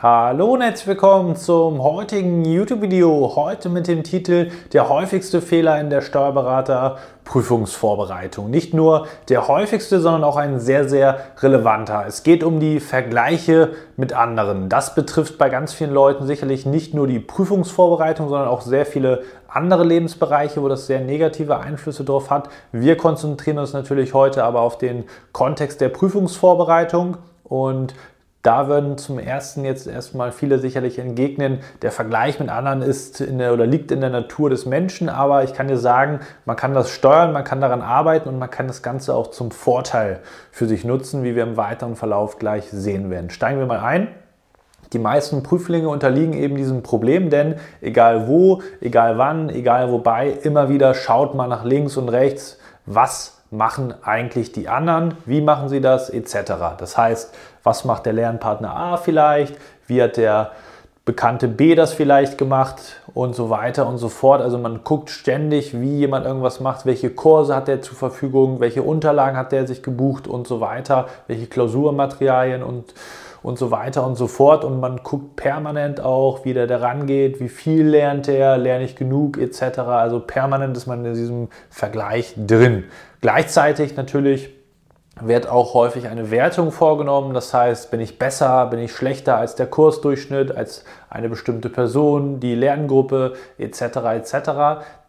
Hallo und herzlich willkommen zum heutigen YouTube-Video. Heute mit dem Titel Der häufigste Fehler in der Steuerberaterprüfungsvorbereitung. Nicht nur der häufigste, sondern auch ein sehr, sehr relevanter. Es geht um die Vergleiche mit anderen. Das betrifft bei ganz vielen Leuten sicherlich nicht nur die Prüfungsvorbereitung, sondern auch sehr viele andere Lebensbereiche, wo das sehr negative Einflüsse drauf hat. Wir konzentrieren uns natürlich heute aber auf den Kontext der Prüfungsvorbereitung und da würden zum ersten jetzt erstmal viele sicherlich entgegnen, der Vergleich mit anderen ist der, oder liegt in der Natur des Menschen, aber ich kann dir sagen, man kann das steuern, man kann daran arbeiten und man kann das Ganze auch zum Vorteil für sich nutzen, wie wir im weiteren Verlauf gleich sehen werden. Steigen wir mal ein. Die meisten Prüflinge unterliegen eben diesem Problem, denn egal wo, egal wann, egal wobei, immer wieder schaut man nach links und rechts, was machen eigentlich die anderen, wie machen sie das, etc. Das heißt, was macht der Lernpartner A vielleicht, wie hat der Bekannte B das vielleicht gemacht? Und so weiter und so fort. Also man guckt ständig, wie jemand irgendwas macht, welche Kurse hat er zur Verfügung, welche Unterlagen hat er sich gebucht? Und so weiter, welche Klausurmaterialien? Und und so weiter und so fort. Und man guckt permanent auch, wie der da rangeht, wie viel lernt er, lerne ich genug etc. Also permanent ist man in diesem Vergleich drin. Gleichzeitig natürlich wird auch häufig eine Wertung vorgenommen. Das heißt, bin ich besser, bin ich schlechter als der Kursdurchschnitt, als eine bestimmte Person, die Lerngruppe etc. etc.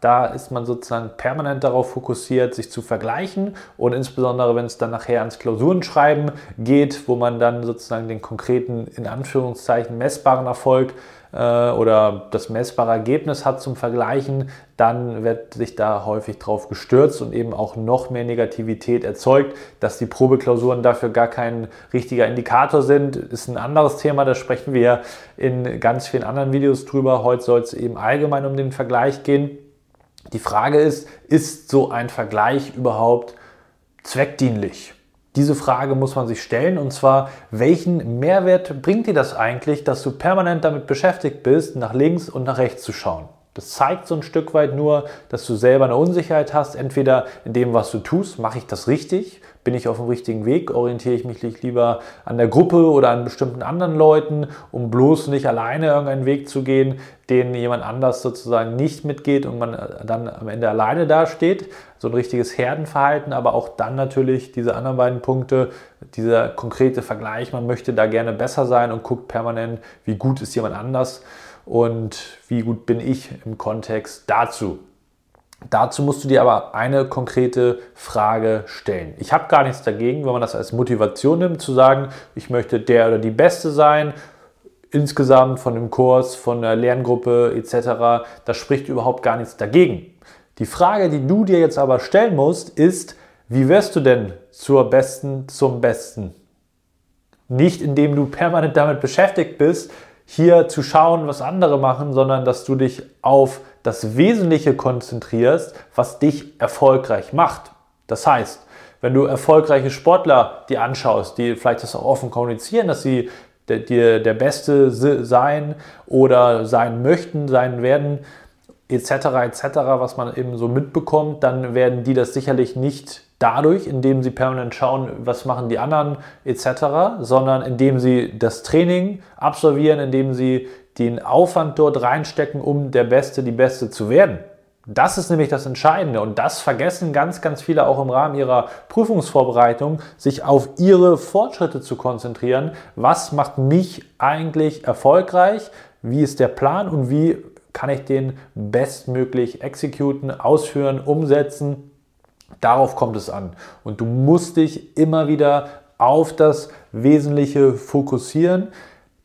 Da ist man sozusagen permanent darauf fokussiert, sich zu vergleichen und insbesondere, wenn es dann nachher ans Klausurenschreiben geht, wo man dann sozusagen den konkreten, in Anführungszeichen, messbaren Erfolg äh, oder das messbare Ergebnis hat zum Vergleichen, dann wird sich da häufig drauf gestürzt und eben auch noch mehr Negativität erzeugt. Dass die Probeklausuren dafür gar kein richtiger Indikator sind, ist ein anderes Thema. Da sprechen wir in ganz vielen anderen Videos drüber. Heute soll es eben allgemein um den Vergleich gehen. Die Frage ist, ist so ein Vergleich überhaupt zweckdienlich? Diese Frage muss man sich stellen und zwar, welchen Mehrwert bringt dir das eigentlich, dass du permanent damit beschäftigt bist, nach links und nach rechts zu schauen? Das zeigt so ein Stück weit nur, dass du selber eine Unsicherheit hast, entweder in dem, was du tust, mache ich das richtig, bin ich auf dem richtigen Weg, orientiere ich mich lieber an der Gruppe oder an bestimmten anderen Leuten, um bloß nicht alleine irgendeinen Weg zu gehen, den jemand anders sozusagen nicht mitgeht und man dann am Ende alleine dasteht. So ein richtiges Herdenverhalten, aber auch dann natürlich diese anderen beiden Punkte, dieser konkrete Vergleich, man möchte da gerne besser sein und guckt permanent, wie gut ist jemand anders und wie gut bin ich im Kontext dazu. Dazu musst du dir aber eine konkrete Frage stellen. Ich habe gar nichts dagegen, wenn man das als Motivation nimmt, zu sagen, ich möchte der oder die Beste sein, insgesamt von dem Kurs, von der Lerngruppe etc. Da spricht überhaupt gar nichts dagegen. Die Frage, die du dir jetzt aber stellen musst, ist, wie wirst du denn zur Besten zum Besten? Nicht indem du permanent damit beschäftigt bist, hier zu schauen, was andere machen, sondern dass du dich auf das Wesentliche konzentrierst, was dich erfolgreich macht. Das heißt, wenn du erfolgreiche Sportler dir anschaust, die vielleicht das auch offen kommunizieren, dass sie dir der Beste sein oder sein möchten, sein werden, etc., etc., was man eben so mitbekommt, dann werden die das sicherlich nicht dadurch, indem sie permanent schauen, was machen die anderen etc., sondern indem sie das Training absolvieren, indem sie den Aufwand dort reinstecken, um der Beste, die Beste zu werden. Das ist nämlich das Entscheidende und das vergessen ganz, ganz viele auch im Rahmen ihrer Prüfungsvorbereitung, sich auf ihre Fortschritte zu konzentrieren. Was macht mich eigentlich erfolgreich? Wie ist der Plan und wie kann ich den bestmöglich exekuten, ausführen, umsetzen? Darauf kommt es an. Und du musst dich immer wieder auf das Wesentliche fokussieren.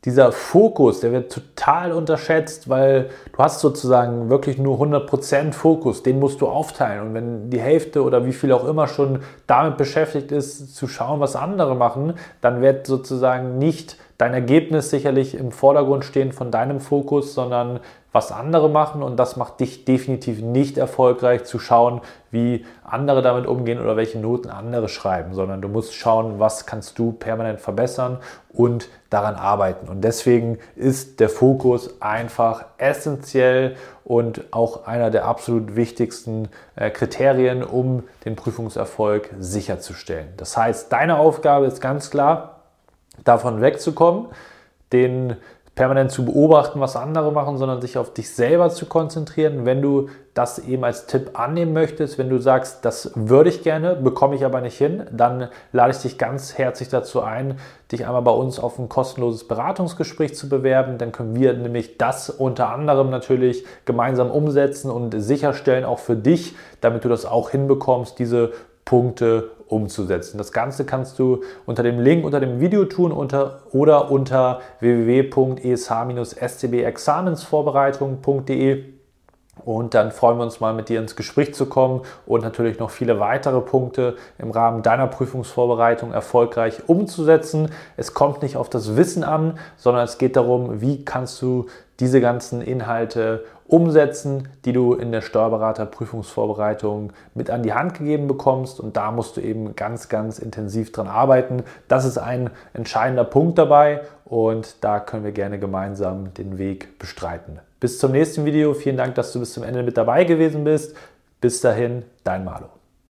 Dieser Fokus, der wird total unterschätzt, weil du hast sozusagen wirklich nur 100% Fokus, den musst du aufteilen. Und wenn die Hälfte oder wie viel auch immer schon damit beschäftigt ist, zu schauen, was andere machen, dann wird sozusagen nicht dein Ergebnis sicherlich im Vordergrund stehen von deinem Fokus, sondern was andere machen und das macht dich definitiv nicht erfolgreich zu schauen, wie andere damit umgehen oder welche Noten andere schreiben, sondern du musst schauen, was kannst du permanent verbessern und daran arbeiten. Und deswegen ist der Fokus einfach essentiell und auch einer der absolut wichtigsten äh, Kriterien, um den Prüfungserfolg sicherzustellen. Das heißt, deine Aufgabe ist ganz klar, davon wegzukommen, den permanent zu beobachten, was andere machen, sondern sich auf dich selber zu konzentrieren. Wenn du das eben als Tipp annehmen möchtest, wenn du sagst, das würde ich gerne, bekomme ich aber nicht hin, dann lade ich dich ganz herzlich dazu ein, dich einmal bei uns auf ein kostenloses Beratungsgespräch zu bewerben. Dann können wir nämlich das unter anderem natürlich gemeinsam umsetzen und sicherstellen, auch für dich, damit du das auch hinbekommst, diese Punkte umzusetzen. Das Ganze kannst du unter dem Link unter dem Video tun unter, oder unter www.esh-stbexamensvorbereitung.de und dann freuen wir uns mal mit dir ins Gespräch zu kommen und natürlich noch viele weitere Punkte im Rahmen deiner Prüfungsvorbereitung erfolgreich umzusetzen. Es kommt nicht auf das Wissen an, sondern es geht darum, wie kannst du diese ganzen Inhalte umsetzen, die du in der Steuerberaterprüfungsvorbereitung mit an die Hand gegeben bekommst. Und da musst du eben ganz, ganz intensiv dran arbeiten. Das ist ein entscheidender Punkt dabei und da können wir gerne gemeinsam den Weg bestreiten. Bis zum nächsten Video. Vielen Dank, dass du bis zum Ende mit dabei gewesen bist. Bis dahin, dein Malo.